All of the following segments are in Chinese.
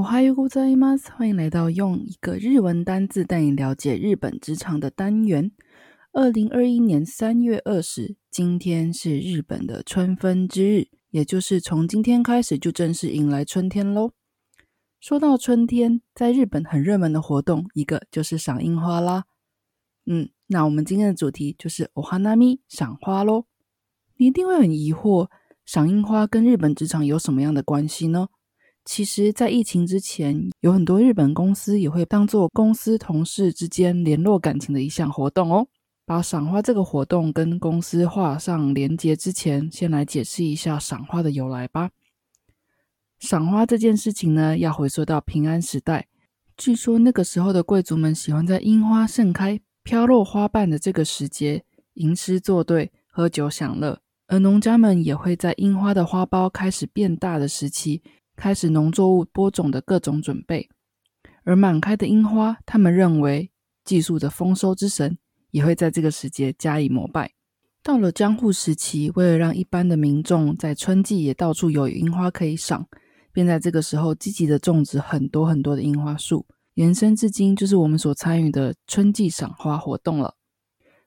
我哈哟，在吗？欢迎来到用一个日文单字带你了解日本职场的单元。二零二一年三月二十，今天是日本的春分之日，也就是从今天开始就正式迎来春天喽。说到春天，在日本很热门的活动，一个就是赏樱花啦。嗯，那我们今天的主题就是お花見赏花喽。你一定会很疑惑，赏樱花跟日本职场有什么样的关系呢？其实，在疫情之前，有很多日本公司也会当做公司同事之间联络感情的一项活动哦。把赏花这个活动跟公司画上连结之前，先来解释一下赏花的由来吧。赏花这件事情呢，要回溯到平安时代。据说那个时候的贵族们喜欢在樱花盛开、飘落花瓣的这个时节吟诗作对、喝酒享乐，而农家们也会在樱花的花苞开始变大的时期。开始农作物播种的各种准备，而满开的樱花，他们认为技术的丰收之神也会在这个时节加以膜拜。到了江户时期，为了让一般的民众在春季也到处有樱花可以赏，便在这个时候积极的种植很多很多的樱花树，延伸至今就是我们所参与的春季赏花活动了。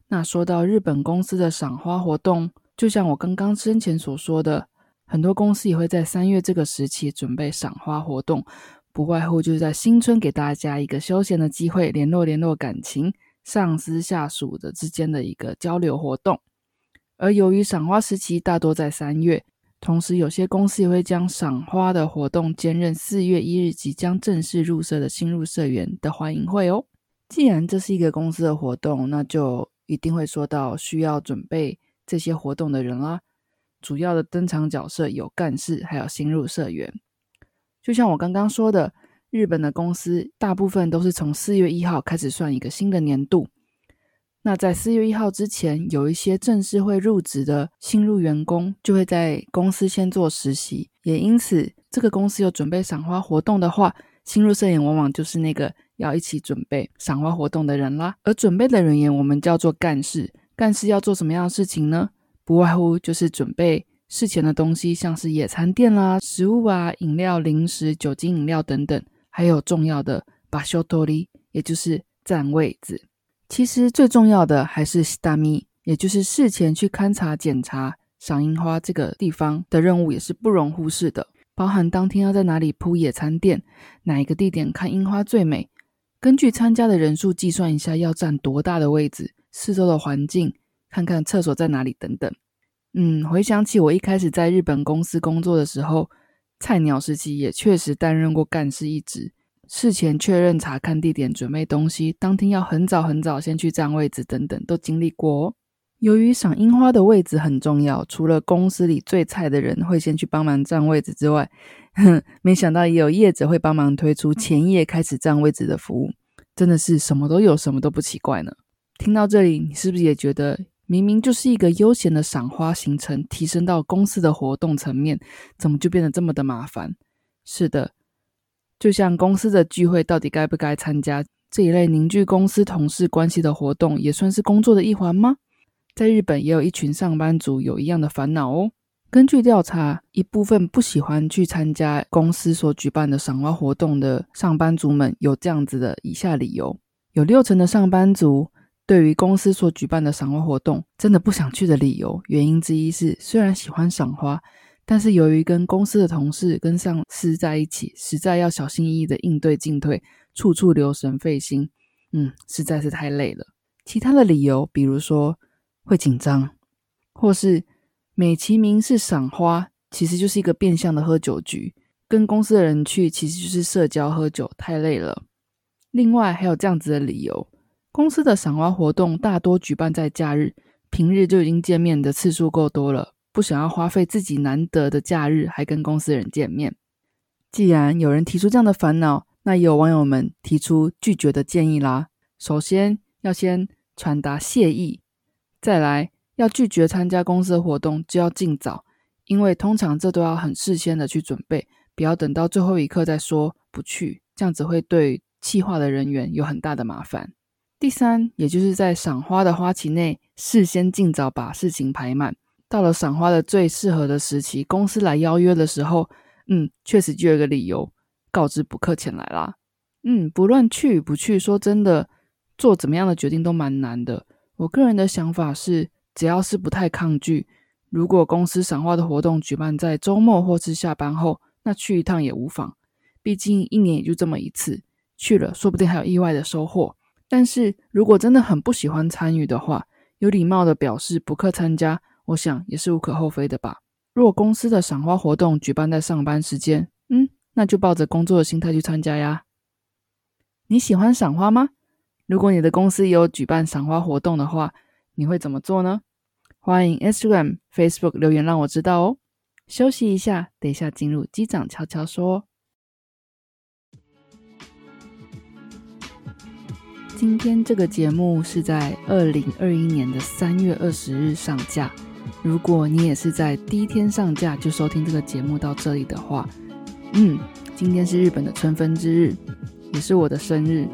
那说到日本公司的赏花活动，就像我刚刚之前所说的。很多公司也会在三月这个时期准备赏花活动，不外乎就是在新春给大家一个休闲的机会，联络联络感情，上司下属的之间的一个交流活动。而由于赏花时期大多在三月，同时有些公司也会将赏花的活动兼任四月一日即将正式入社的新入社员的欢迎会哦。既然这是一个公司的活动，那就一定会说到需要准备这些活动的人啦。主要的登场角色有干事，还有新入社员。就像我刚刚说的，日本的公司大部分都是从四月一号开始算一个新的年度。那在四月一号之前，有一些正式会入职的新入员工，就会在公司先做实习。也因此，这个公司有准备赏花活动的话，新入社员往往就是那个要一起准备赏花活动的人啦。而准备的人员，我们叫做干事。干事要做什么样的事情呢？不外乎就是准备事前的东西，像是野餐垫啦、食物啊、饮料、零食、酒精饮料等等，还有重要的把修多利，也就是占位子。其实最重要的还是西达米，也就是事前去勘察检查赏樱花这个地方的任务，也是不容忽视的。包含当天要在哪里铺野餐垫，哪一个地点看樱花最美，根据参加的人数计算一下要占多大的位置，四周的环境。看看厕所在哪里等等。嗯，回想起我一开始在日本公司工作的时候，菜鸟时期也确实担任过干事一职。事前确认、查看地点、准备东西，当天要很早很早先去占位置等等，都经历过。哦。由于赏樱花的位置很重要，除了公司里最菜的人会先去帮忙占位置之外，哼，没想到也有业者会帮忙推出前夜开始占位置的服务。真的是什么都有，什么都不奇怪呢。听到这里，你是不是也觉得？明明就是一个悠闲的赏花行程，提升到公司的活动层面，怎么就变得这么的麻烦？是的，就像公司的聚会，到底该不该参加这一类凝聚公司同事关系的活动，也算是工作的一环吗？在日本，也有一群上班族有一样的烦恼哦。根据调查，一部分不喜欢去参加公司所举办的赏花活动的上班族们，有这样子的以下理由：有六成的上班族。对于公司所举办的赏花活动，真的不想去的理由，原因之一是，虽然喜欢赏花，但是由于跟公司的同事、跟上司在一起，实在要小心翼翼的应对进退，处处留神费心，嗯，实在是太累了。其他的理由，比如说会紧张，或是美其名是赏花，其实就是一个变相的喝酒局，跟公司的人去，其实就是社交喝酒，太累了。另外还有这样子的理由。公司的赏花活动大多举办在假日，平日就已经见面的次数够多了，不想要花费自己难得的假日还跟公司人见面。既然有人提出这样的烦恼，那也有网友们提出拒绝的建议啦。首先要先传达谢意，再来要拒绝参加公司的活动，就要尽早，因为通常这都要很事先的去准备，不要等到最后一刻再说不去，这样子会对企划的人员有很大的麻烦。第三，也就是在赏花的花期内，事先尽早把事情排满，到了赏花的最适合的时期，公司来邀约的时候，嗯，确实就有个理由告知补课前来啦。嗯，不论去与不去，说真的，做怎么样的决定都蛮难的。我个人的想法是，只要是不太抗拒，如果公司赏花的活动举办在周末或是下班后，那去一趟也无妨。毕竟一年也就这么一次，去了说不定还有意外的收获。但是如果真的很不喜欢参与的话，有礼貌的表示不客参加，我想也是无可厚非的吧。若公司的赏花活动举办在上班时间，嗯，那就抱着工作的心态去参加呀。你喜欢赏花吗？如果你的公司有举办赏花活动的话，你会怎么做呢？欢迎 Instagram、Facebook 留言让我知道哦。休息一下，等一下进入机长悄悄说。今天这个节目是在二零二一年的三月二十日上架。如果你也是在第一天上架就收听这个节目到这里的话，嗯，今天是日本的春分之日。也是我的生日。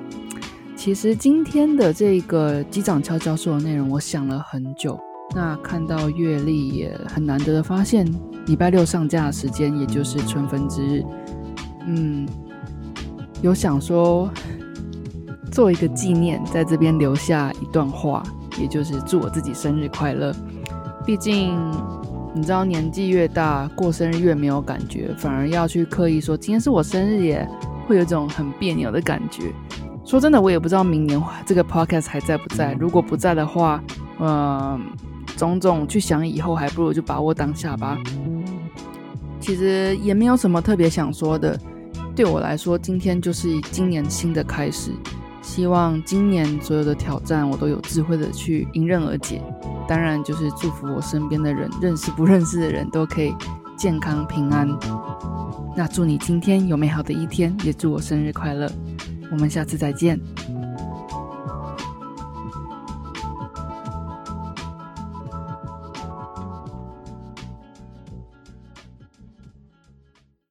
其实今天的这个机长悄悄说的内容，我想了很久。那看到月历，也很难得的发现，礼拜六上架的时间，也就是春分之日。嗯，有想说做一个纪念，在这边留下一段话，也就是祝我自己生日快乐。毕竟你知道，年纪越大，过生日越没有感觉，反而要去刻意说今天是我生日耶。会有一种很别扭的感觉。说真的，我也不知道明年这个 podcast 还在不在。如果不在的话，嗯，种种去想以后，还不如就把握当下吧。其实也没有什么特别想说的。对我来说，今天就是今年新的开始。希望今年所有的挑战，我都有智慧的去迎刃而解。当然，就是祝福我身边的人，认识不认识的人都可以健康平安。那祝你今天有美好的一天，也祝我生日快乐。我们下次再见。